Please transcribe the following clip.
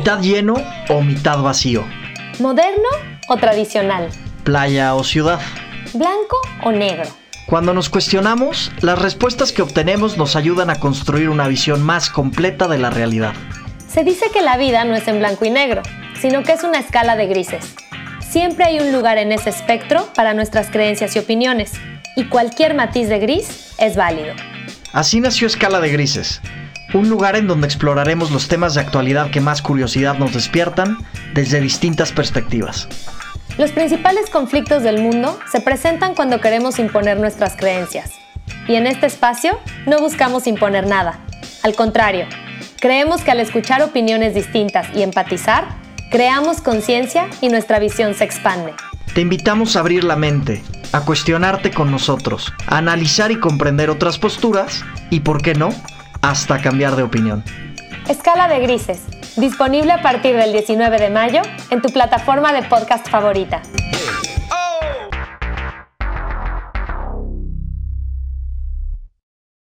mitad lleno o mitad vacío, ¿Moderno o tradicional? playa o ciudad. ¿Blanco o negro? Cuando nos cuestionamos, las respuestas que obtenemos nos ayudan a construir una visión más completa de la realidad. Se dice que la vida no es en blanco y negro, sino que es una escala de grises. Siempre hay un lugar en ese espectro para nuestras creencias y opiniones, y cualquier matiz de gris es válido. Así nació Escala de Grises, un lugar en donde exploraremos los temas de actualidad que más curiosidad nos despiertan desde distintas perspectivas. Los principales conflictos del mundo se presentan cuando queremos imponer nuestras creencias. Y en este espacio no buscamos imponer nada. Al contrario, creemos que al escuchar opiniones distintas y empatizar, creamos conciencia y nuestra visión se expande. Te invitamos a abrir la mente, a cuestionarte con nosotros, a analizar y comprender otras posturas y, por qué no, hasta cambiar de opinión. Escala de Grises, disponible a partir del 19 de mayo en tu plataforma de podcast favorita.